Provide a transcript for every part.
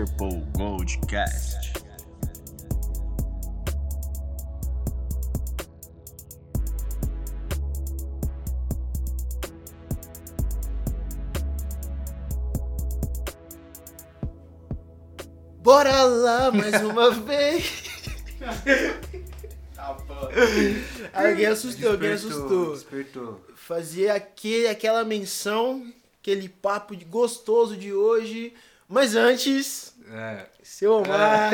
Purple Goldcast. Bora lá mais uma vez. Tá. Alguém assustou, alguém assustou. Despertou. Fazer aquele, aquela menção, aquele papo de gostoso de hoje. Mas antes, É. seu Omar,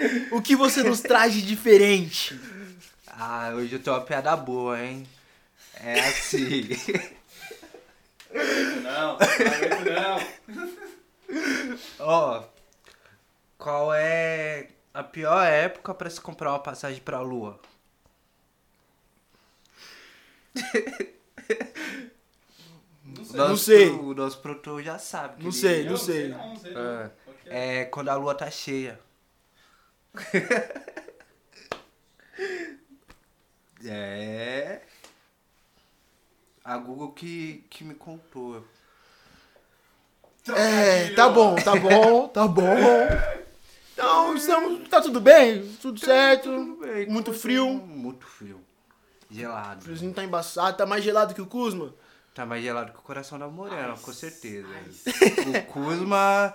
o que você nos traz de diferente? Ah, hoje eu tenho uma piada boa, hein? É assim. Não, não, não. Ó, qual é a pior época pra se comprar uma passagem pra lua? Não sei. Nosso- Não sei. O nosso produtor já sabe. Não sei, Eu não sei. Não, não sei. não. É, é quando a lua tá cheia. é. A Google que, que me contou. É, tá bom, tá bom, tá bom. Então, estamos, tá tudo bem? Tudo certo? Tudo bem, Muito frio? Muito frio. Gelado. O friozinho tá embaçado, tá mais gelado que o Kuzma? Tá mais gelado que o coração da Morena, com certeza. O Kuzma.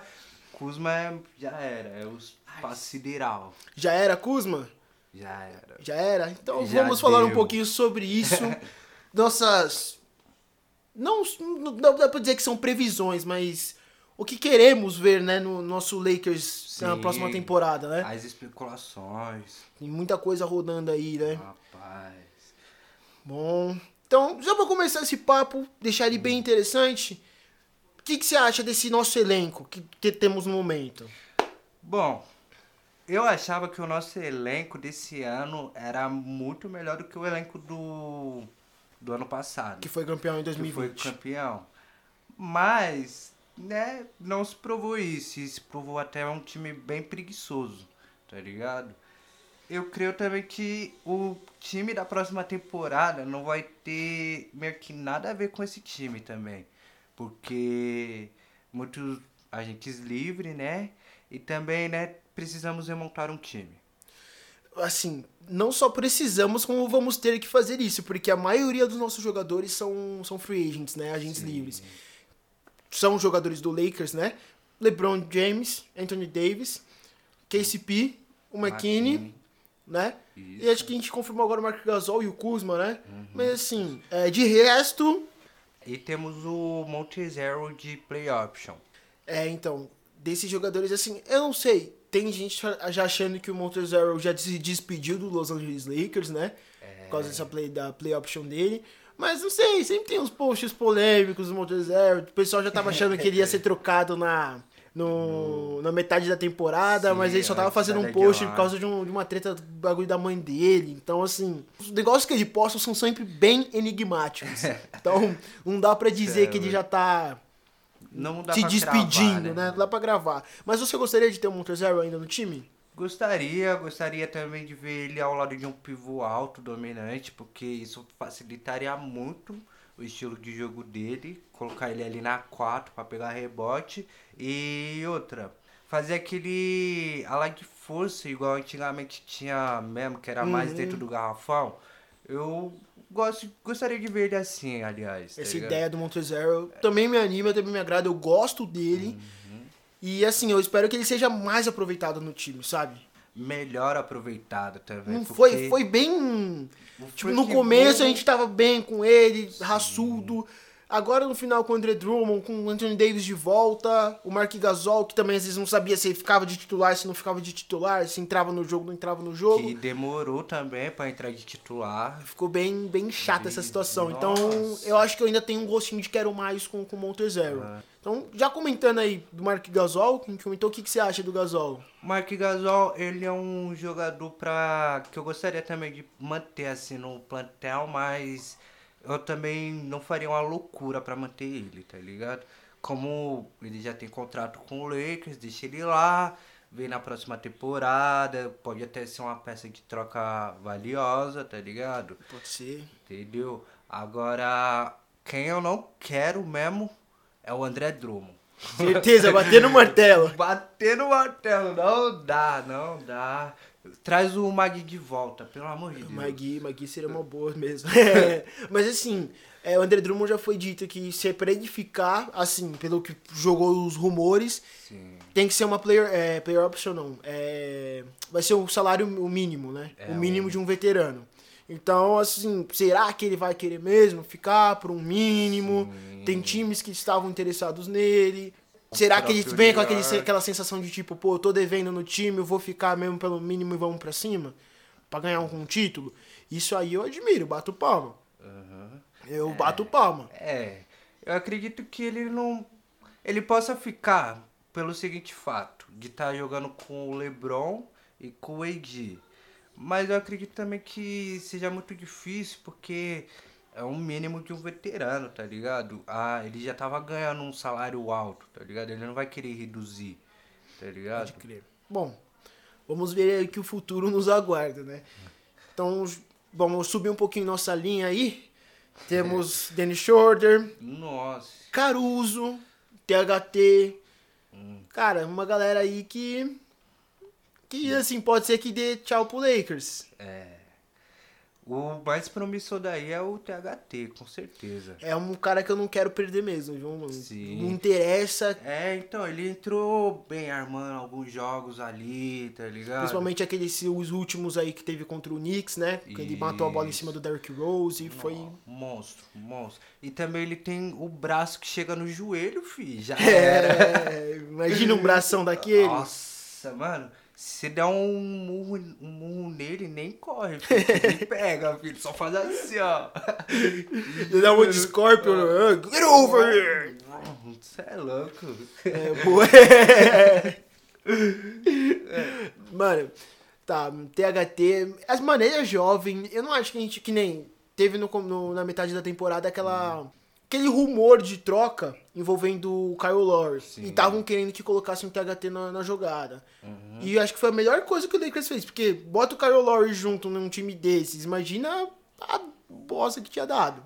Kuzma é, já era, é o espaço sideral. Já era Kuzma? Já era. Já era? Então Já vamos falar um deu. pouquinho sobre isso. Nossas. Não, não dá pra dizer que são previsões, mas o que queremos ver, né, no nosso Lakers na Sim. próxima temporada, né? As especulações. Tem muita coisa rodando aí, né? Rapaz. Bom. Então, já pra começar esse papo, deixar ele bem interessante, o que, que você acha desse nosso elenco que, que temos no momento? Bom, eu achava que o nosso elenco desse ano era muito melhor do que o elenco do, do ano passado. Que foi campeão em que foi 2020. campeão. Mas, né, não se provou isso. E se provou até um time bem preguiçoso, tá ligado? Eu creio também que o time da próxima temporada não vai ter meio que nada a ver com esse time também. Porque muitos agentes livres, né? E também, né, precisamos remontar um time. assim, não só precisamos, como vamos ter que fazer isso, porque a maioria dos nossos jogadores são, são free agents, né? Agentes livres. São jogadores do Lakers, né? LeBron James, Anthony Davis, KCP, o McKinney. Né? Isso. E acho que a gente confirmou agora o Mark Gasol e o Kuzma, né? Mas assim, é, de resto, E temos o Montezero de play option. É, então, desses jogadores, assim, eu não sei. Tem gente já achando que o Montezero já se despediu do Los Angeles Lakers, né? Por causa dessa play, da play option dele. Mas não sei, sempre tem uns posts polêmicos do Montezero. O pessoal já tava achando que ele ia ser trocado na, no, na metade da temporada, Sim, mas ele só tava antes fazendo um post por causa de, um- de uma treta do bagulho da mãe dele. Então, assim, os negócios que ele posta são sempre bem enigmáticos. Então, não dá pra dizer que ele já tá Não dá se pra despedindo, cravar, né? Não dá pra gravar. Mas você gostaria de ter o Montezero ainda no time? Gostaria, gostaria também de ver ele ao lado de um pivô alto, dominante, porque isso facilitaria muito o estilo de jogo dele, colocar ele ali na 4 para pegar rebote e outra, fazer aquele ala de força igual antigamente tinha mesmo, que era mais Uhum. dentro do garrafão. Eu gosto, gostaria de ver ele assim, aliás. tá Essa ligado? ideia do Montezero também me anima, também me agrada, eu gosto dele. Uhum. E assim, eu espero que ele seja mais aproveitado no time, sabe? Melhor aproveitado também. Não foi, foi bem. Tipo, no começo veio- a gente tava bem com ele, raçudo. Agora no final com o André Drummond, com o Anthony Davis de volta, o Mark Gasol, que também às vezes não sabia se ele ficava de titular, se não ficava de titular, se entrava no jogo, não entrava no jogo. Que demorou também pra entrar de titular. Ficou bem, bem chata essa Ih, situação. nossa. Então, eu acho que eu ainda tenho um gostinho de quero mais com, com o Montezero. Então, já comentando aí do Mark Gasol, que a gente comentou, o que, que você acha do Gasol? Mark Gasol, ele é um jogador pra que eu gostaria também de manter assim no plantel, mas eu também não faria uma loucura pra manter ele, tá ligado? Como ele já tem contrato com o Lakers, deixa ele lá, vem na próxima temporada, pode até ser uma peça de troca valiosa, tá ligado? Pode ser. Entendeu? Agora, quem eu não quero mesmo é o André Drummond. Certeza, bater no martelo. Bater no martelo, não dá, não dá. Traz o Magui de volta, pelo amor de Deus. Magui, Magui seria uma boa mesmo. É, mas assim, é, o André Drummond já foi dito que se é pra ele ficar, assim, pelo que jogou os rumores, Sim. tem que ser uma player, é, player option, não. É, vai ser o salário o mínimo, né? É, o mínimo o- de um veterano. Então, assim, será que ele vai querer mesmo ficar por um mínimo? Sim. Tem times que estavam interessados nele. Será que ele vem com aquele, aquela sensação de tipo, pô, eu tô devendo no time, eu vou ficar mesmo pelo mínimo e vamos pra cima? Pra ganhar um, título? Isso aí eu admiro, bato palma. Aham. Eu bato palma. É, eu acredito que ele não. Ele possa ficar pelo seguinte fato: de estar jogando com o LeBron e com o AD. Mas eu acredito também que seja muito difícil porque é um mínimo de um veterano, tá ligado? Ah, ele já tava ganhando um salário alto, tá ligado? Ele não vai querer reduzir, tá ligado? Pode crer. Bom, vamos ver aí que o futuro nos aguarda, né? Então, vamos subir um pouquinho nossa linha aí. Temos Danny Shorter, Nossa. Caruso, THT. Cara, uma galera aí que. Que assim, pode ser que dê tchau pro Lakers. É. O mais promissor daí é o THT, com certeza. É um cara que eu não quero perder mesmo, viu, mano? Sim. Não interessa. É, então, ele entrou bem armando alguns jogos ali, tá ligado? Principalmente aqueles os últimos aí que teve contra o Knicks, né? Que ele matou a bola em cima do Derrick Rose e foi. Nó, Monstro, monstro. E também ele tem o braço que chega no joelho, fi. Já era. É, imagina um bração daquele. Nossa, mano. Se der um murro, um murro nele, nem corre, filho. Ele pega, filho. Só faz assim, ó. Ele dá um de Scorpion. ah, Get over here! Você é louco. É, boa. Mano, tá, THT. As maneiras jovem, eu não acho que a gente, que nem teve no, no- na metade da temporada aquela. Aquele rumor de troca envolvendo o Kyle Lowry. Sim. E estavam querendo que colocassem o THT na, na jogada. E eu acho que foi a melhor coisa que o Lakers fez. Porque bota o Kyle Lowry junto num time desses. Imagina a bosta que tinha dado.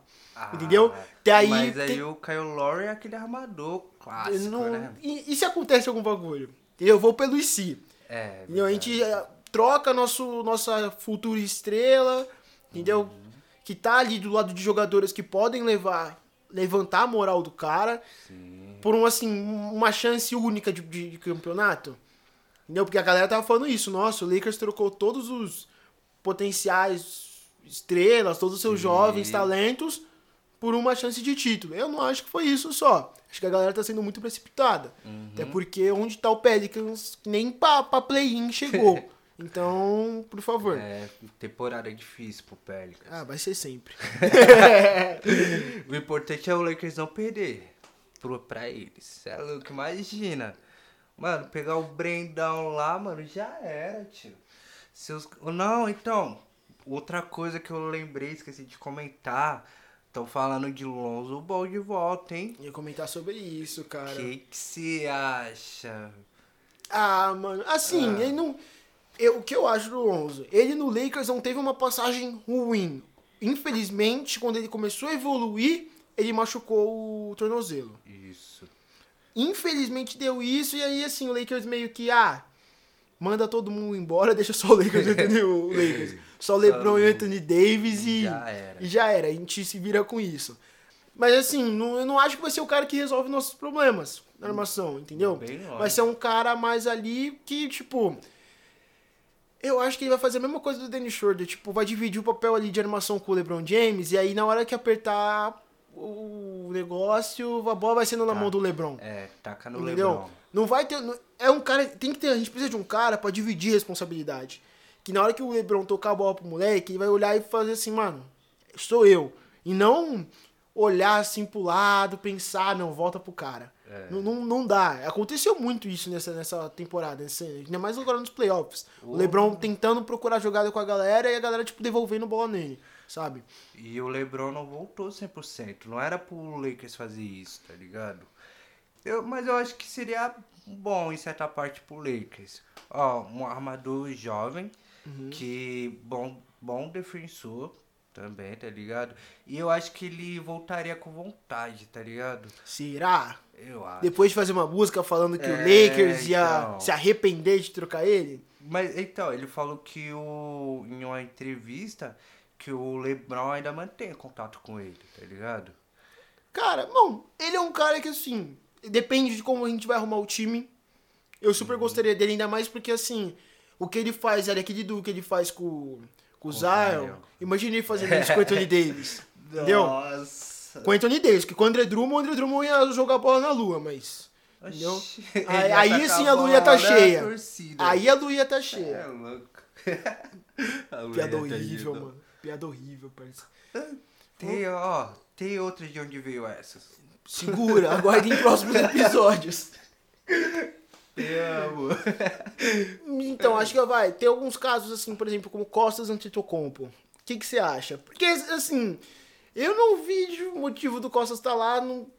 Entendeu? Até aí Ah, Mas aí tem- o Kyle Lowry é aquele armador clássico, não- né? e, e se acontece algum bagulho? Eu vou pelo IC. É. Entendeu? A gente eh, troca nosso, nossa futura estrela, entendeu? Uhum. Que tá ali do lado de jogadores que podem levar, levantar a moral do cara Sim. por um, assim, uma chance única de, de- de campeonato. Entendeu? Porque a galera tava falando isso. Nossa, o Lakers trocou todos os potenciais estrelas, todos os seus Sim. jovens talentos por uma chance de título. Eu não acho que foi isso só. Acho que a galera tá sendo muito precipitada. Uhum. Até porque onde tá o Pelicans, nem pra, pra play-in chegou. Então, por favor. É, temporada difícil pro Pelicans. Ah, vai ser sempre. O importante é o Lakers não perder pro, pra eles. É louco, imagina. Mano, pegar o Brendão lá, mano, já era, tio. Seus... Não, então, outra coisa que eu lembrei, esqueci de comentar. Estão falando de Lonzo Ball de volta, hein? Ia comentar sobre isso, cara. O que que você acha? Ah, mano, assim, Ah. ele não. Eu, o que eu acho do Lonzo? Ele no Lakers não teve uma passagem ruim. Infelizmente, quando ele começou a evoluir, ele machucou o tornozelo. Isso. Infelizmente deu isso, e aí assim, o Lakers meio que, ah, manda todo mundo embora, deixa só o Lakers e Anthony- o Lakers. Só o LeBron e o Anthony Davis e Já era. e já era. A gente se vira com isso. Mas assim, não, eu não acho que vai ser o cara que resolve nossos problemas na armação, entendeu? Bem. Vai ser um cara mais ali que, tipo. Eu acho que ele vai fazer a mesma coisa do Dennis Schroeder. Tipo, vai dividir o papel ali de animação com o LeBron James. E aí, na hora que apertar o negócio, a bola vai sendo na Tá. mão do LeBron. É, taca no Entendeu? LeBron. Não vai ter. É um cara. Tem que ter. A gente precisa de um cara pra dividir responsabilidade. Que na hora que o Lebron tocar a bola pro moleque, ele vai olhar e fazer assim, mano, sou eu. E não olhar assim pro lado, pensar, não, volta pro cara. É. Não, não, não dá. Aconteceu muito isso nessa, nessa temporada, nessa, ainda mais agora nos playoffs. O. Lebron tentando procurar jogada com a galera e a galera, tipo, devolvendo bola nele, sabe? E o LeBron não voltou 100%. Não era pro Lakers fazer isso, tá ligado? Eu, mas eu acho que seria bom em certa parte pro Lakers. Ó, um armador jovem, Uhum. que bom, bom defensor, também, tá ligado? E eu acho que ele voltaria com vontade, tá ligado? Será? Eu acho. Depois de fazer uma música falando que o É, Lakers ia então. se arrepender de trocar ele? Mas então, ele falou que o. em uma entrevista que o Lebron ainda mantém contato com ele, tá ligado? Cara, bom, ele é um cara que assim, depende de como a gente vai arrumar o time. Eu super Uhum. gostaria dele, ainda mais porque assim, o que ele faz, era aquele do que ele faz com, com o Zion. Ele fazendo isso com o Anthony Davis. Entendeu? Nossa. Com o Anthony Davis, que com o André Drummond, o André Drummond ia jogar bola na lua, mas. Entendeu? Aí- aí sim a lua ia tá cheia. Aí a lua ia tá É cheia. louco. A lua Piada ia tá horrível, indo. mano. Piada horrível, parceiro. Tem, ó, tem outra de onde veio essas. Segura, aguardem próximos episódios. Te amo. Então, acho que vai. Tem alguns casos, assim, por exemplo, como Costas Antetokounmpo. O que, que você acha? Porque, assim, eu não vi o motivo do Costas estar lá no,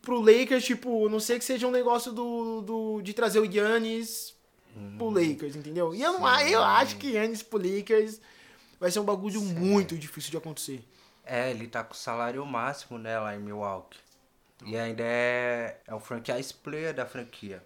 pro Lakers, tipo, não sei que seja um negócio do, do, de trazer o Yannis pro Lakers, entendeu? E eu, não, eu acho que Yannis pro Lakers vai ser um bagulho muito difícil de acontecer. É, ele tá com o salário máximo, né, lá em Milwaukee. E ainda é, é o franchise player da franquia,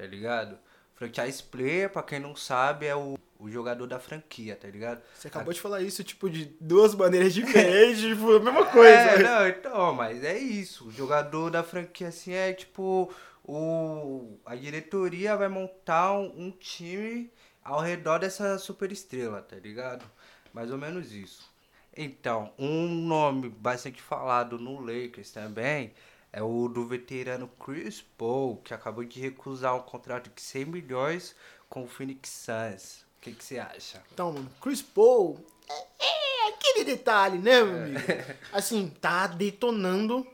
tá ligado? Franchise player, pra quem não sabe, é o, o jogador da franquia, tá ligado? Você acabou de falar isso, tipo, de duas maneiras diferentes, tipo, a mesma coisa. É, não, então, mas é isso. O jogador da franquia, assim, é tipo. O, a diretoria vai montar um, um time ao redor dessa super estrela, tá ligado? Mais ou menos isso. Então, um nome bastante falado no Lakers também é o do veterano Chris Paul, que acabou de recusar um contrato de 100 milhões com o Phoenix Suns. O que que você acha? Então, mano, Chris Paul é, é aquele detalhe, né, meu amigo? Assim, tá detonando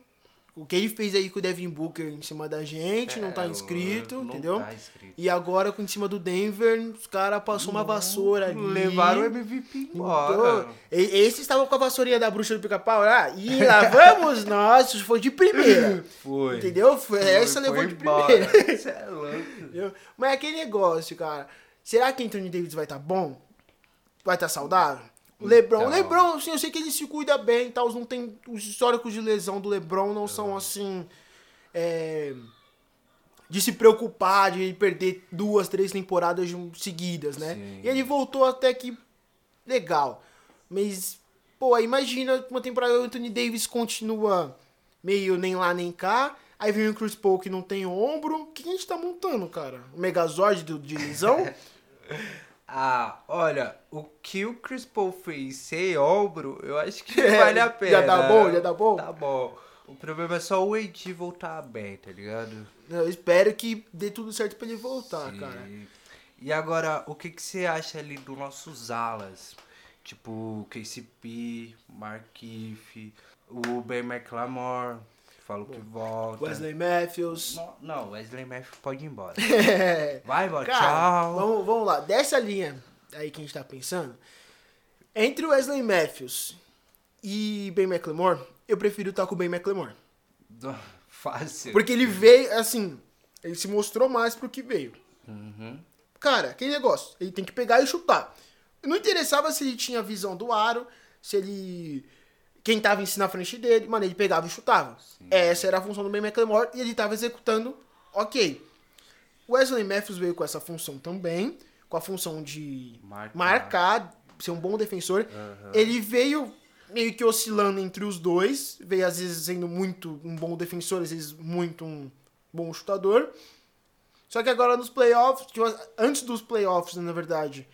o que ele fez aí com o Devin Booker em cima da gente, não tá É, inscrito, não entendeu? tá inscrito. E agora com em cima do Denver, os caras passou uma vassoura ali. Levaram o MVP embora. Então, e- Esse estava com a vassourinha da bruxa do pica-pau lá, e lá vamos nós, isso foi de primeira. Foi. Entendeu? Foi, essa Foi levou de embora. primeira. Você é louco. Entendeu? Mas é aquele negócio, cara. Será que Anthony Davis vai estar bom? Vai estar saudável? O Lebron, o Então. Lebron, assim, eu sei que ele se cuida bem e tal. Não tem, os históricos de lesão do Lebron não são assim. é, de se preocupar, de perder duas, três temporadas seguidas, né? Sim. E ele voltou até que legal. Mas, pô, aí imagina uma temporada o Anthony Davis continua meio nem lá nem cá. Aí vem o Chris Paul que não tem ombro. O que a gente tá montando, cara? O Megazord do- de lesão? Ah, olha, o que o Chris Paul fez sem ombro, eu acho que É, vale a pena. já dá bom? Já dá bom? Tá bom. O problema é só o AD voltar bem, tá ligado? Eu espero que dê tudo certo pra ele voltar, Sim. cara. E agora, o que, que você acha ali dos nossos alas? Tipo, KCP, Markif, o Ben McLemore, que falou que volta. Wesley Matthews. Não, Não, Wesley Matthews pode ir embora. Vai embora, Cara, tchau. Vamos, vamos lá. Dessa linha aí que a gente tá pensando, entre Wesley Matthews e Ben McLemore, eu prefiro estar com o Ben McLemore. Fácil. Porque ele veio, assim, ele se mostrou mais pro que veio. Uhum. Cara, aquele negócio, ele tem que pegar e chutar. Não interessava se ele tinha visão do aro, se ele. Quem tava em si na frente dele, mano, ele pegava e chutava. Essa era a função do Ben McLemore e ele tava executando ok. Wesley Matthews veio com essa função também, com a função de Marcar. marcar, ser um bom defensor. Ele veio meio que oscilando entre os dois, veio às vezes sendo muito um bom defensor, às vezes muito um bom chutador. Só que agora nos playoffs, antes dos playoffs, na verdade,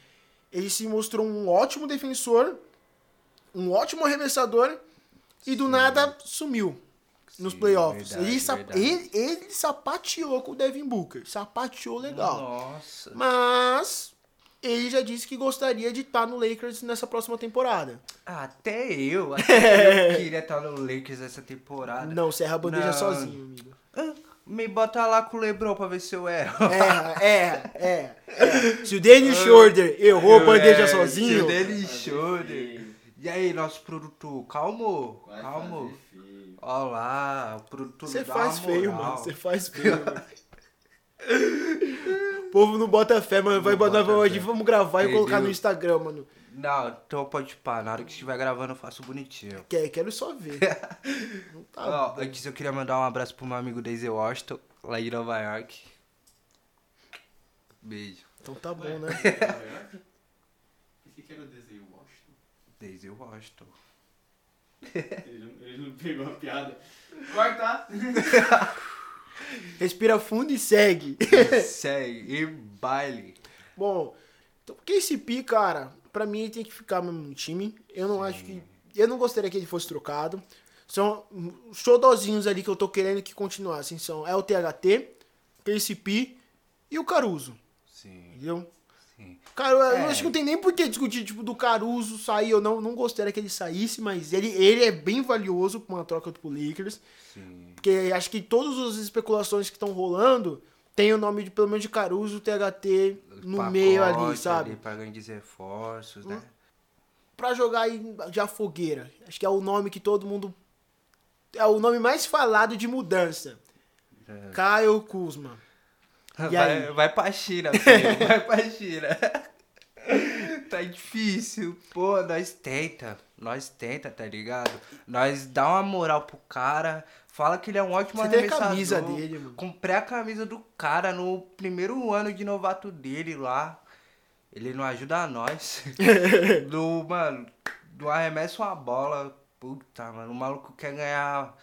ele se mostrou um ótimo defensor, um ótimo arremessador e do nada sumiu nos Sim, playoffs. verdade, ele, verdade. ele, ele sapateou com o Devin Booker, sapateou legal. Nossa. Mas ele já disse que gostaria de estar no Lakers nessa próxima temporada. Até eu, até eu queria estar no Lakers essa temporada. Não, você erra a bandeja Não. sozinho, amigo. Ah, Me bota lá com o Lebron pra ver se eu erro. Erra, erra, erra. Se o Dennis Schroeder errou a bandeja É, sozinho, tio dele Schroeder. E aí, nosso produtor, calmo, Vai calmo. Olha lá, o produtor você faz feio, mano. Você faz feio. mano. O povo não bota fé, mano. Vai botar bota hoje, fé. vamos gravar e Entendeu? colocar no Instagram, mano. Não, então pode pá. Na hora que estiver gravando eu faço bonitinho. Quer, quero só ver. Não tá Ó, antes eu queria mandar um abraço pro meu amigo Daisy Washington, lá de Nova York. Beijo. Então tá bom, né? O que que era o desenho Washington? Daisy Washington. Ele não, ele não pegou a piada. Corta! Respira fundo e segue. Segue. E baile. Bom, então, KCP, cara, pra mim ele tem que ficar mesmo no time. Eu não acho que. Eu não gostaria que ele fosse trocado. São os xodozinhos ali que eu tô querendo que continuassem. São LTHT, KCP e o Caruso. Sim, Entendeu? Sim. Cara, eu É. acho que não tem nem por que discutir, tipo, do Caruso sair ou não. Não gostaria que ele saísse, mas ele, ele é bem valioso pra uma troca pro Lakers. Sim. Porque acho que todas as especulações que estão rolando tem o nome de pelo menos de Caruso, THT no Pacote meio ali, sabe? Ali pra grandes reforços, né? Pra jogar aí de fogueira. Acho que é o nome que todo mundo. É o nome mais falado de mudança. É. Kyle Kuzma. E vai, aí? vai pra China, filho. vai pra China. tá difícil. Pô, nós tenta. Nós tenta, tá ligado? Nós dá uma moral pro cara. Fala que ele é um ótimo Você tem a arremessador. camisa dele, mano. Comprei a camisa do cara no primeiro ano de novato dele lá. Ele não ajuda nós. do, mano, do arremesso uma bola. Puta, mano, o maluco quer ganhar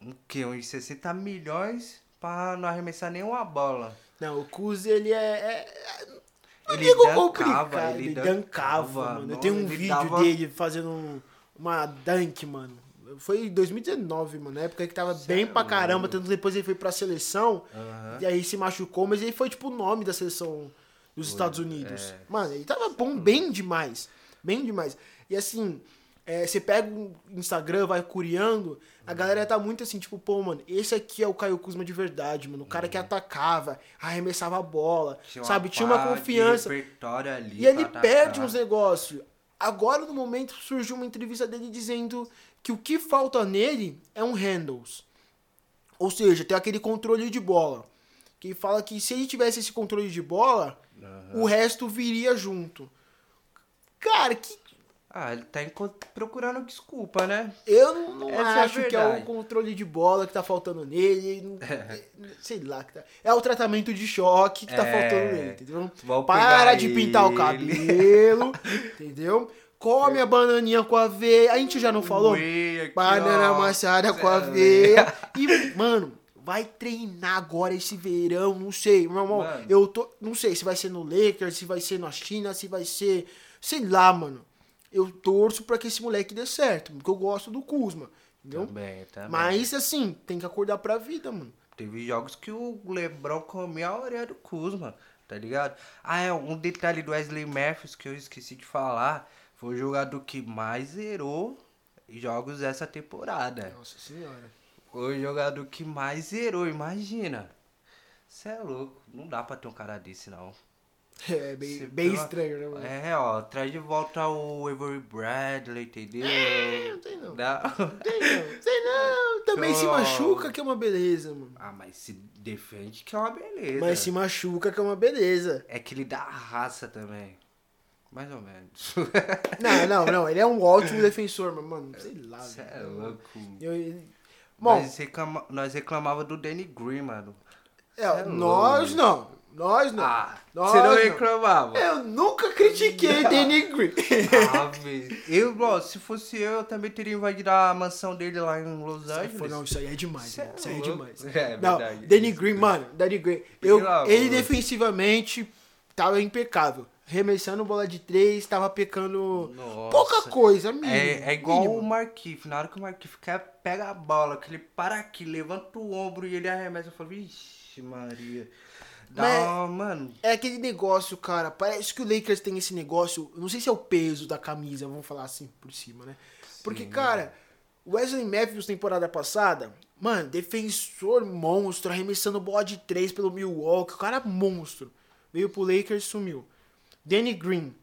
um quê? Uns 60 milhões pra não arremessar nenhuma bola. Não, o Kuz, ele é. é... Não Ele digo complicado, ele ele dancava, mano. Eu tenho um vídeo dava- dele fazendo um- uma dunk, mano. Foi em 2019, mano. Na época que tava bem pra caramba. Tanto depois ele foi pra seleção. Aham. E aí se machucou, mas ele foi tipo o nome da seleção dos Estados Unidos. é. Mano, ele tava bom bem demais. Bem demais. E assim, é, você pega o Instagram, vai curiando, a galera tá muito assim, tipo, pô, mano, esse aqui é o Caio Kuzma de verdade, mano. O cara que atacava, arremessava a bola, sabe? Tinha uma confiança. ali E ele perde uns negócios. Agora, no momento, surgiu uma entrevista dele dizendo que o que falta nele é um handles. Ou seja, tem aquele controle de bola. Que ele fala que se ele tivesse esse controle de bola, o resto viria junto. Cara, que Ah, ele tá procurando desculpa, né? eu não, não Essa é acho que é o controle de bola que tá faltando nele. não- sei lá. que tá- É o tratamento de choque que tá É. faltando nele, entendeu? Vão Para de pintar o ele. cabelo, entendeu? Come a bananinha com aveia. A gente já não falou? Ui, aqui, Banana ó. amassada com é aveia. E, mano, vai treinar agora esse verão, não sei. Meu irmão, Mano. eu tô. Não sei se vai ser no Lakers, se vai ser na China, se vai ser. Sei lá, mano. Eu torço pra que esse moleque dê certo, porque eu gosto do Kuzma, entendeu? Também, também. Mas assim, tem que acordar pra vida, mano. Teve jogos que o Lebron comia a orelha do Kuzma, tá ligado? Ah, é, um detalhe do Wesley Matthews que eu esqueci de falar. Foi o jogador que mais zerou jogos essa temporada. Nossa senhora. Foi o jogador que mais zerou, imagina. Cê é louco, não dá pra ter um cara desse, não. É bem, bem pela- estranho, né, mano? É, ó, traz de volta o Avery Bradley, entendeu? não tem não. Dá- Sei não, sei não. Também se Oh. machuca que é uma beleza, mano. Ah, mas se defende que é uma beleza. Mas se machuca que é uma beleza. É que ele dá raça também. Mais ou menos. Não, não, não. Ele é um ótimo defensor, mas, mano, sei lá. Cê é louco. Eu- Bom, nós, reclama, nós reclamava do Danny Green, mano. é, é nós louco. não. Nós não. Ah, Nós você não reclamava? Eu nunca critiquei Danny Green. Ah. Eu, ó, se fosse eu, eu também teria invadido a mansão dele lá em Los Angeles. Foi, não, isso aí é demais, é. Isso aí é demais. É não, verdade. Danny Green, mano, Danny Green. Eu, ele defensivamente tava impecável. Remessando bola de três, tava pecando Nossa. pouca coisa, mínimo. É, é igual mínimo. o Marquinhos. Na hora que o quer, pega a bola, que ele para aqui, levanta o ombro e ele arremessa. Eu falo, vixe, Maria. Uma, mano. É aquele negócio, cara. Parece que o Lakers tem esse negócio. Não sei se é o peso da camisa, vamos falar assim por cima, né? Porque, cara, o Wesley Matthews, temporada passada, mano, defensor monstro, arremessando bola de três pelo Milwaukee. O cara é monstro. Veio pro Lakers e sumiu. Danny Green,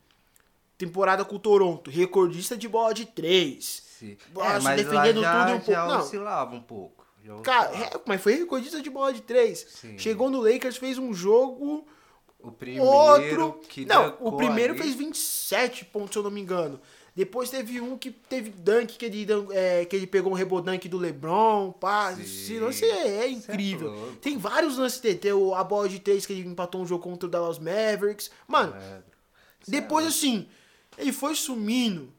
temporada com o Toronto, recordista de bola de três. Se... Nossa, é, mas defendendo lá já, tudo um já pouco- não. oscilava um pouco. Cara, é, mas foi recordista de bola de três. Sim. Chegou no Lakers, fez um jogo, o primeiro outro. que não, o primeiro ali- fez 27 pontos, se eu não me engano. Depois teve um que teve dunk, que ele, é, que ele pegou um rebodunk do LeBron, pá. Sim. Esse lance é, é incrível. louco. Tem vários lances dele. Tem a bola de três que ele empatou um jogo contra o Dallas Mavericks. Mano, É, depois assim, ele foi sumindo,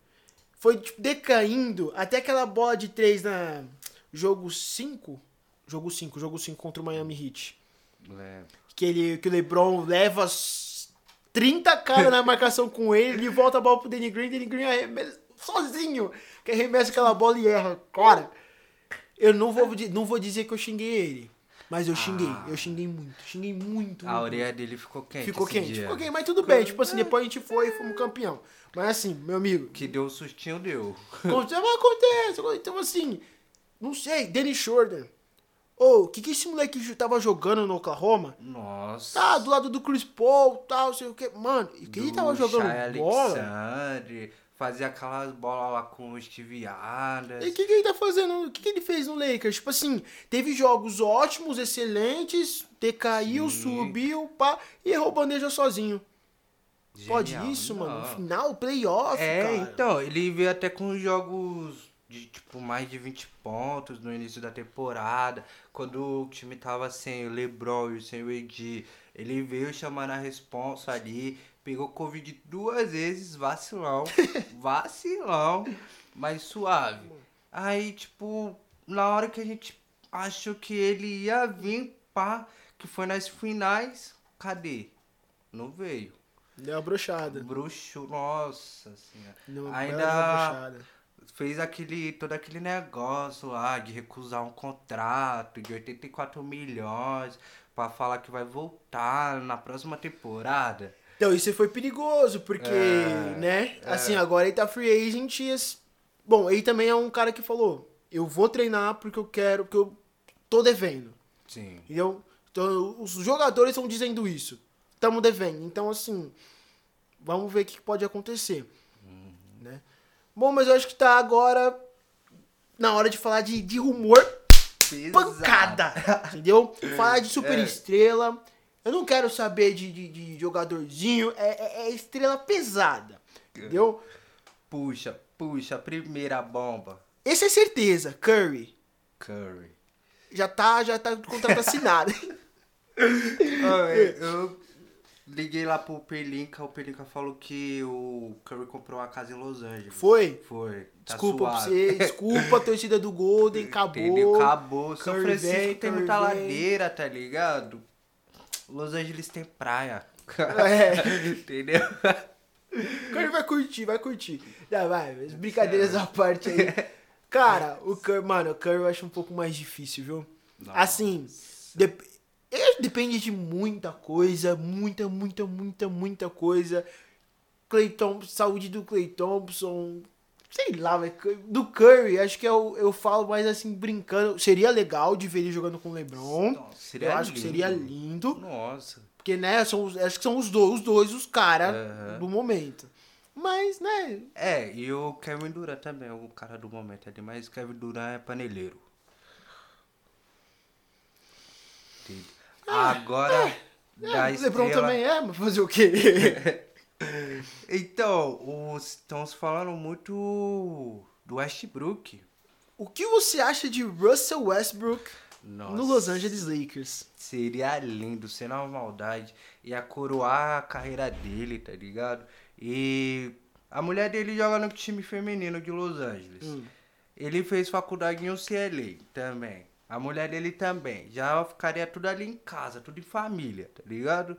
foi tipo, decaindo, até aquela bola de três na jogo 5, jogo 5, jogo 5 contra o Miami Heat. é. Que, ele, que o LeBron leva s- 30 caras na marcação com ele, ele volta a bola pro Danny Green, Danny Green arremessa sozinho, que arremessa aquela bola e erra. Cara, eu não vou, não vou dizer que eu xinguei ele, mas eu xinguei, Ah. eu xinguei muito, xinguei muito. A muito. orelha dele ficou quente. Ficou quente, dia. ficou quente, mas tudo bem. Tipo assim, depois a gente foi e fomos campeão. Mas assim, meu amigo, Que deu um sustinho, deu. acontece, mas acontece. Então assim, não sei, Dennis Jordan. Ô, o que que esse moleque tava jogando no Oklahoma? Nossa. Tá, do lado do Chris Paul, tal, sei o que. Mano, e que ele Do tava jogando Shai bola? Alexander, fazia aquelas bolas lá com o Steve Adams. E o que, que ele tá fazendo? O que, que ele fez no Lakers? Tipo assim, teve jogos ótimos, excelentes, decaiu, Sim. subiu, pá, e errou bandeja sozinho. Pode Genial. isso, mano? No Não. final, playoff, É, cara. então, ele veio até com jogos de tipo mais de 20 pontos no início da temporada, quando o time tava sem o LeBron e sem o AD, ele veio chamando a responsa ali, pegou Covid duas vezes, vacilão, vacilão, mas suave. Aí, tipo, na hora que a gente achou que ele ia vir, pá, que foi nas finais, cadê? Não veio. Deu uma brochada. Bruxo, nossa senhora. Deu uma Ainda. Fez aquele, todo aquele negócio lá de recusar um contrato de 84 milhões pra falar que vai voltar na próxima temporada. Então, isso foi perigoso, porque, É, né? Assim, agora ele tá free agent e... Bom, ele também é um cara que falou, eu vou treinar porque eu quero, porque eu tô devendo. Sim. Entendeu? Então, os jogadores estão dizendo isso. Estamos devendo. Então, assim, vamos ver o que pode acontecer. Né? Bom, mas eu acho que tá agora na hora de falar de, de rumor pancada. Entendeu? Falar de super É. estrela. Eu não quero saber de, de, de jogadorzinho. É, é- é estrela pesada. Entendeu? Puxa, puxa, primeira bomba. Esse é certeza. Curry. Curry. Já tá, já tá com o contrato assinado. Eu liguei lá pro Pelinka, o Pelinka falou que o Curry comprou uma casa em Los Angeles. Foi? Foi. Tá Desculpa pra suave. você, desculpa a torcida do Golden, acabou. Entendeu? Acabou. São Curry Francisco vem, tem muita vem. ladeira, tá ligado? Los Angeles tem praia. É. Entendeu? O Curry vai curtir, vai curtir. Já vai, brincadeiras à parte aí. Cara, o Curry, mano, o Curry eu acho um pouco mais difícil, viu? Assim, dep- é, depende de muita coisa, muita, muita, muita, muita coisa. Clay Thompson, saúde do Clay Thompson, sei lá, do Curry, acho que eu, eu falo mais assim, brincando. Seria legal de ver ele jogando com o LeBron. Nossa, seria eu acho que lindo. seria lindo. Nossa. Porque, né, são, acho que são os dois, os dois, os caras Aham. do momento. Mas, né, É, e o Kevin Durant também é o cara do momento ali, mas o Kevin Durant é paneleiro. Entende? Agora, é, da o LeBron estrela- também é, mas fazer o quê? Então, os, estamos falando muito do Westbrook. o que você acha de Russell Westbrook Nossa. no Los Angeles Lakers? Seria lindo, sendo uma maldade. Ia coroar a carreira dele, tá ligado? E a mulher dele joga no time feminino de Los Angeles. Hum. Ele fez faculdade em UCLA também. A mulher dele também. Já ficaria tudo ali em casa, tudo em família, tá ligado?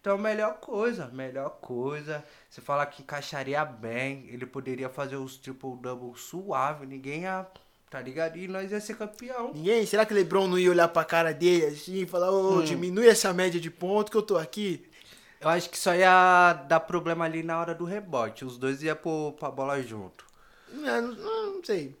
Então, melhor coisa, melhor coisa. Você fala que encaixaria bem. Ele poderia fazer os triple-double suave. Ninguém ia, tá ligado? E nós ia ser campeão. Ninguém? Será que o LeBron não ia olhar pra cara dele assim e falar, ô, Hum. diminui essa média de ponto que eu tô aqui? Eu acho que só ia dar problema ali na hora do rebote. Os dois iam pôr pra bola junto. Não, não, não sei.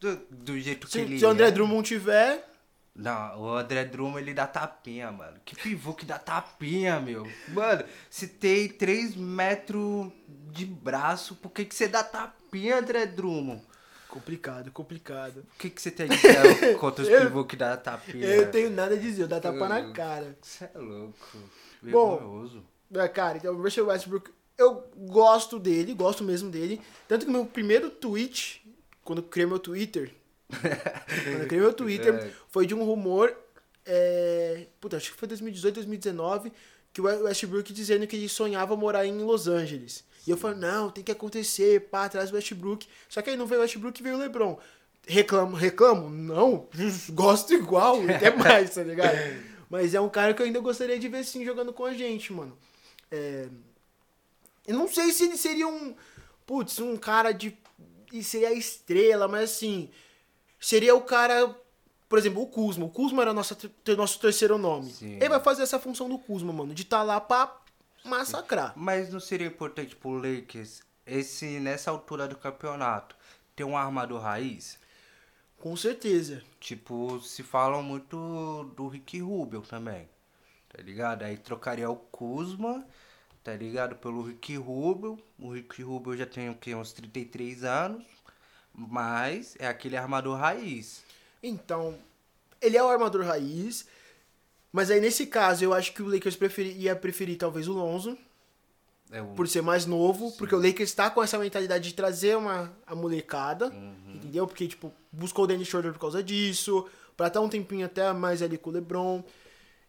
Do, do jeito que Se, ele se o André é. Drummond tiver, Não, o André Drummond ele dá tapinha, mano. Que pivô que dá tapinha, meu. Mano, se tem 3 metros de braço, por que, que você dá tapinha, André Drummond? Complicado, complicado. O que, que você tem a dizer contra os pivô que dá tapinha? Eu tenho nada a dizer, eu dá tapa na cara. Você é louco. Bom, Vergonhoso. É, cara, então o Russell Westbrook, eu gosto dele, gosto mesmo dele. Tanto que meu primeiro tweet, quando eu criei meu Twitter, quando eu criei meu Twitter, É. foi de um rumor, é, puta, acho que foi 2018, 2019, que o Westbrook dizendo que ele sonhava morar em Los Angeles. E eu falei, não, tem que acontecer, pá, atrás do Westbrook. Só que aí não veio o Westbrook e veio o LeBron. Reclamo, reclamo? Não, gosto igual, até mais, tá ligado? Mas é um cara que eu ainda gostaria de ver sim jogando com a gente, mano. É, Eu não sei se ele seria um. Putz, um cara de. E seria a estrela, mas assim. Seria o cara. Por exemplo, o Kuzma. O Kuzma era nosso, nosso terceiro nome. Sim. Ele vai fazer essa função do Kuzma, mano. De estar lá pra massacrar. Mas não seria importante pro Lakers, esse, nessa altura do campeonato, ter um armador raiz? Com certeza. Tipo, se falam muito do Rick Rubio também, tá ligado? Aí trocaria o Kuzma, tá ligado? Pelo Rick Rubio. O Rick Rubio já tem o quê? Uns 33 anos. Mas é aquele armador raiz. Então, ele é o armador raiz. Mas aí, nesse caso, eu acho que o Lakers ia preferir talvez o Lonzo. É o... por ser mais novo, porque o Lakers tá com essa mentalidade de trazer uma, a molecada, entendeu? Porque, tipo, buscou o Dennis Schroeder por causa disso, pra estar um tempinho até mais ali com o LeBron.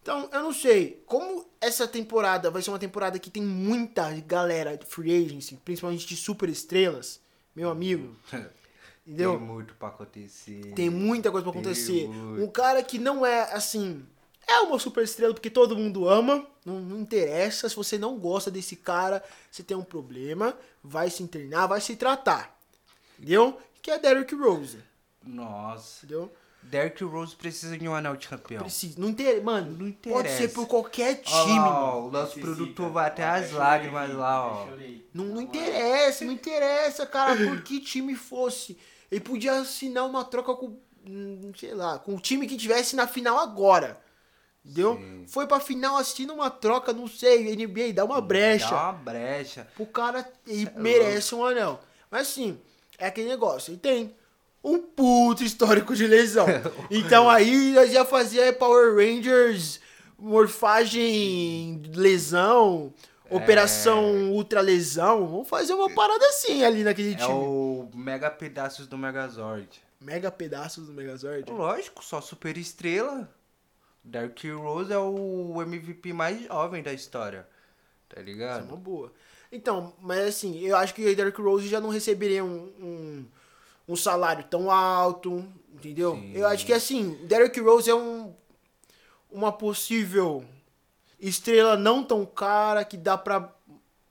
Então, eu não sei, como essa temporada vai ser uma temporada que tem muita galera de free agency, principalmente de super estrelas, meu amigo, entendeu? Tem muito pra acontecer. Tem muita coisa pra Tem acontecer. muito. Um cara que não é assim. É uma super estrela porque todo mundo ama. Não, não interessa. Se você não gosta desse cara, você tem um problema. Vai se internar, vai se tratar. Entendeu? Que é Derrick Rose. Nossa. Entendeu? Derrick Rose precisa de um anel de campeão. Precisa. Não inter... Mano, Não pode interessa. ser por qualquer time, Ó lá, ó, o nosso Necessita. produtor vai até as lágrimas lá, ó. chorei. Não, não interessa, não interessa, cara, por que time fosse. Ele podia assinar uma troca com, hum, sei lá, com o time que tivesse na final agora. Entendeu? Sim. Foi pra final assistindo uma troca, não sei, NBA, dá uma brecha. Dá uma brecha. O cara ele é merece um anel. Mas assim, é aquele negócio. Ele tem um puto histórico de lesão. então aí nós já fazia Power Rangers, morfagem, lesão, operação ultra lesão. Vamos fazer uma parada assim ali naquele É time. o Mega Pedaços do Megazord. Mega pedaços do Megazord. Lógico, só super estrela. Derrick Rose é o MVP mais jovem da história. Tá Isso é ligado? uma boa. Então, mas assim, eu acho que Derrick Rose já não receberia um, um, um salário tão alto, entendeu? Sim. Eu acho que assim, Derrick Rose é um, uma possível estrela não tão cara que dá pra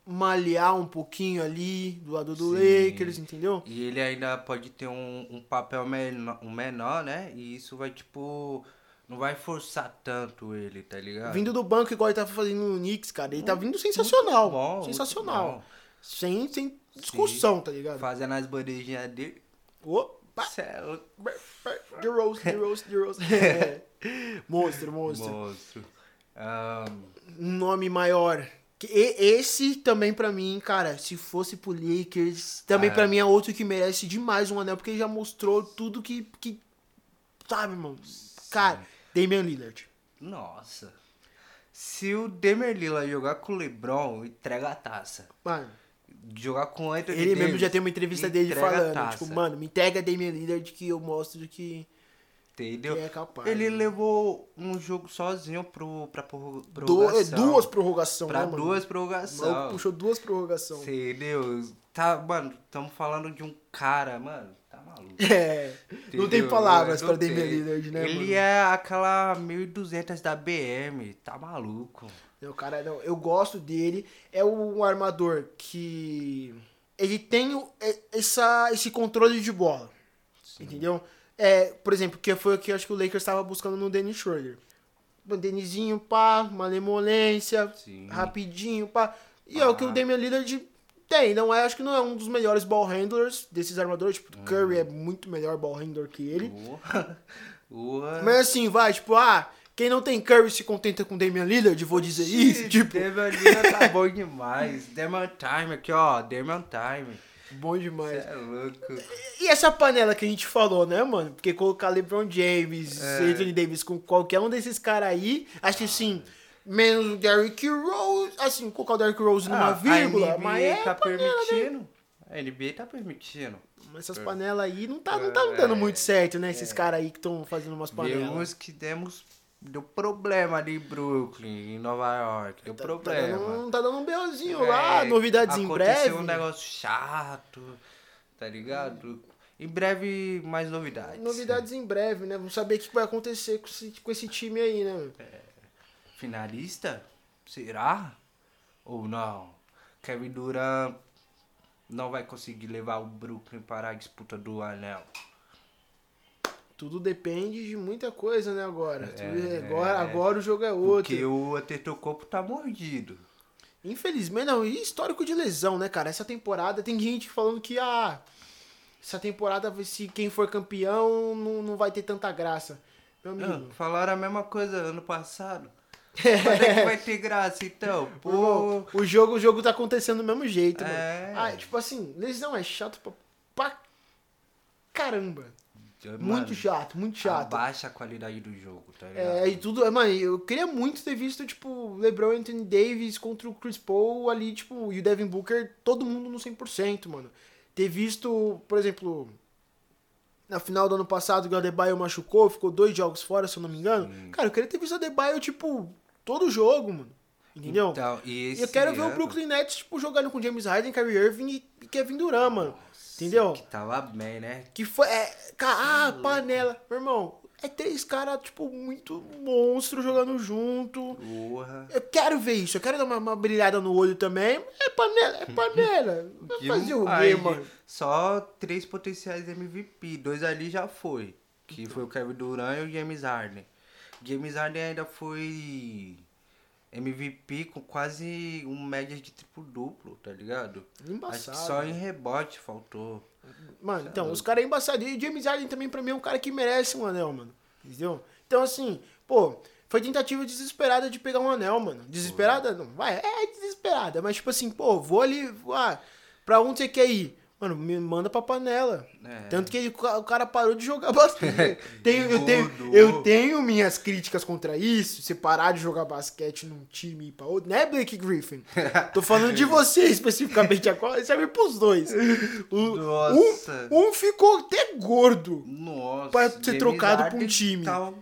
malhar um pouquinho ali do lado do Sim. Lakers, entendeu? E ele ainda pode ter um, um papel menor, um menor, né? E isso vai, tipo. Não vai forçar tanto ele, tá ligado? Vindo do banco, igual ele tá fazendo no Knicks, cara, ele tá vindo sensacional. Bom, sensacional. Sem, sem discussão, tá ligado? Fazendo as bandejinhas dele. Opa! É louco. The Rose, The Rose, The Rose. É. monstro, monstro. Monstro. Um nome maior. E- Esse também pra mim, cara, se fosse pro Lakers, também Ah. pra mim é outro que merece demais um anel, porque ele já mostrou tudo que. que sabe, mano? Cara, Damian Lillard. nossa. Se o Demer Lillard jogar com o LeBron, entrega a taça. Mano, Jogar com o Anthony ele mesmo Davis, já tem uma entrevista dele falando, tipo, mano, me entrega Damian Lillard que eu mostro que, Entendeu? é capaz. Ele né? levou um jogo sozinho pro, pra prorrogação. é duas prorrogações, Pra né, mano? duas prorrogações. puxou duas prorrogações. Entendeu? Tá, mano, estamos falando de um cara, mano, tá maluco. É. Não tem palavras Não pra Damian. Lillard, né, Ele mano? é aquela 1200 da BM, tá maluco. O cara, não, eu gosto dele. É um armador que. Ele tem é- essa, esse controle de bola. Entendeu? É, por exemplo, que foi o que eu acho que o Lakers estava buscando no Dennis Schroeder. Denizinho, pá, malemolência, Sim. rapidinho, pá. E é o que o Ah. Damian Lillard tem. Não é, acho que não é um dos melhores ball handlers desses armadores. Tipo, o Curry é muito melhor ball handler que ele. Boa. Boa. Mas assim, vai, tipo, ah, quem não tem Curry se contenta com Damian Lillard, vou dizer isso, tipo. Damian Lillard tá bom demais. Damian Time aqui, ó. Damian Time. Bom demais. Cê é louco. E essa panela que a gente falou, né, mano? Porque colocar LeBron James, É. Anthony Davis com qualquer um desses caras aí, acho que assim, menos o Derrick Rose, assim, colocar o Derrick Rose numa Ah, vírgula, a NBA mas é tá né? permitindo. A NBA tá permitindo. Mas Essas panelas aí não tá, não tá dando É. muito certo, né? Esses caras aí que estão fazendo umas panelas. Vimos que demos. Deu problema ali em Brooklyn, em Nova York. Deu Tá problema. dando, tá dando um BOzinho É, lá, novidades em breve. Aconteceu um negócio chato, tá ligado? Em breve, mais novidades. Novidades em breve, né? Vamos saber o que vai acontecer com esse, com esse time aí, né? mano? Finalista? Será? Ou não? Kevin Durant não vai conseguir levar o Brooklyn para a disputa do anel. Tudo depende de muita coisa, né, agora. Tudo- É, agora, agora o jogo é outro. Porque o Antetokounmpo tá mordido. Infelizmente, não. E histórico de lesão, né, cara? Essa temporada tem gente falando que, ah, essa temporada, se quem for campeão, não, não vai ter tanta graça. Meu Ah, amigo. falaram a mesma coisa ano passado. Quando é que vai ter graça, então? Pô, Irmão, o jogo, o jogo tá acontecendo do mesmo jeito, É. mano. Ah, tipo assim, lesão é chato pra, pra caramba. Mano, muito chato, muito chato. Abaixa a qualidade do jogo, tá ligado? É, e tudo. Mano, eu queria muito ter visto, tipo, LeBron Anthony Davis contra o Chris Paul ali, tipo, e o Devin Booker, todo mundo no 100%, mano. Ter visto, por exemplo, na final do ano passado, que o Adebayo machucou, ficou dois jogos fora, se eu não me engano. Cara, eu queria ter visto o Adebayo, tipo, todo jogo, mano. Entendeu? Então, e eu quero ver o ano- Brooklyn Nets, tipo, jogando com James Harden, Kyrie Irving e Kevin Durant, mano. Entendeu? Que tava bem, né? Que foi. É, ah, panela. Meu irmão, é três caras, tipo, muito monstro jogando junto. Porra. Eu quero ver isso, eu quero dar uma, uma brilhada no olho também. É panela, é panela. Vai fazer o quê, mano? Só três potenciais MVP. Dois ali já foi. Que foi o Kevin Durant e o James Harden. James Harden ainda foi MVP com quase um média de triplo duplo, tá ligado? Acho Embaçado. que só em rebote faltou. Mano, então, os caras é embaçado. E o James Harden também, pra mim, é um cara que merece um anel, mano. Entendeu? Então, assim, pô, foi tentativa desesperada de pegar um anel, mano. Desesperada? Não, vai, é desesperada. Mas, tipo assim, pô, vou ali, ah, pra onde você quer ir? Mano, me manda pra panela. É. Tanto que ele- o cara parou de jogar basquete. Tenho, eu, tenho, eu tenho minhas críticas contra isso. Você parar de jogar basquete num time e ir pra outro. Né, Blake Griffin? Tô falando de você especificamente agora. Serve pros dois. O- Nossa. Um, um ficou até gordo. Nossa. Pra ser James trocado pra um time. tá-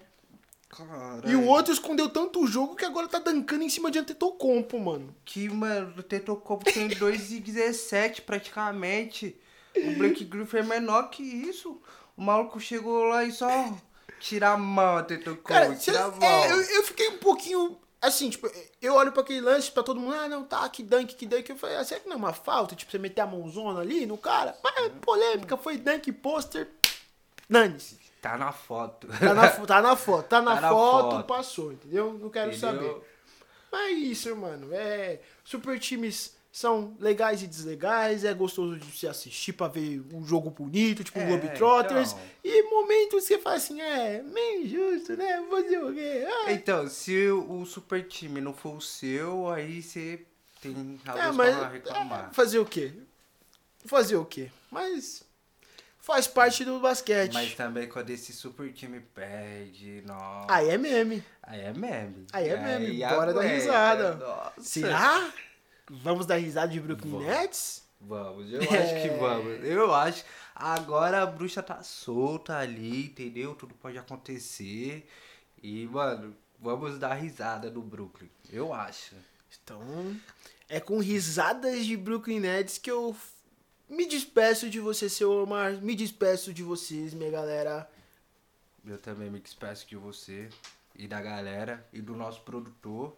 Caralho. E o outro escondeu tanto o jogo que agora tá dancando em cima de Antetokounmpo, mano. Que, mano, o Tetocompo tem 2,17 praticamente. O Blake Griffin é menor que isso. O maluco chegou lá e só tirar a mão, Tetocompo, Cara, cê- tirar a mão. é, eu, eu fiquei um pouquinho... Assim, tipo, eu olho pra aquele lance, pra todo mundo, ah, não, tá, que dunk, que dunk. Eu falei, ah, será que não é uma falta? Tipo, você meter a mãozona ali no cara? Mas é polêmica, foi dunk, pôster, dane-se. Tá na foto. Tá na, tá na foto, tá na, Tá na foto, foto. passou, entendeu? Não quero Entendeu? saber. Mas é isso, mano. É, super times são legais e deslegais, é gostoso de se assistir pra ver um jogo bonito, tipo É, Globetrotters. então. E momentos que você fala assim, é, meio injusto, né? Fazer o quê? Ah, Então, se o super time não for o seu, aí você tem é, razão mas pra reclamar. é, fazer o quê? Fazer o quê? Mas faz parte do basquete. Mas também quando esse super time perde, nossa. Aí é meme. Aí é meme. Aí é meme, Aí bora dar aguenta, risada. nossa. Será? Vamos dar risada de Brooklyn Vamos. Nets? Vamos, eu acho que É. vamos. Eu acho. Agora a bruxa tá solta ali, entendeu? Tudo pode acontecer. E, mano, vamos dar risada no Brooklyn. Eu acho. Então, é com risadas de Brooklyn Nets que eu me despeço de você, seu Omar. Me despeço de vocês, minha galera. Eu também me despeço de você e da galera e do nosso produtor.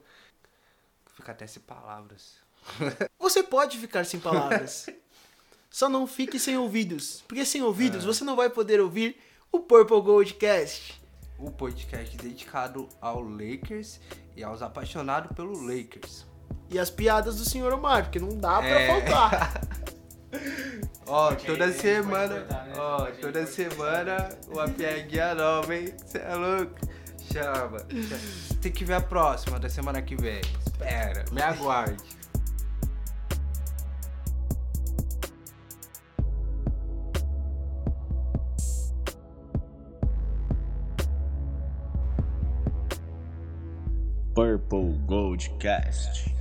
Fica até sem palavras. Você pode ficar sem palavras. Só não fique sem ouvidos. Porque sem ouvidos você não vai poder ouvir o Purple Goldcast. O podcast dedicado ao Lakers e aos apaixonados pelo Lakers. E as piadas do senhor Omar, porque não dá pra É. faltar. Ó, toda semana, ó, toda semana uma piadinha nova, hein? Cê é louco? Chama. Tem que ver a próxima da semana que vem. Espera, me aguarde. Purple Goldcast.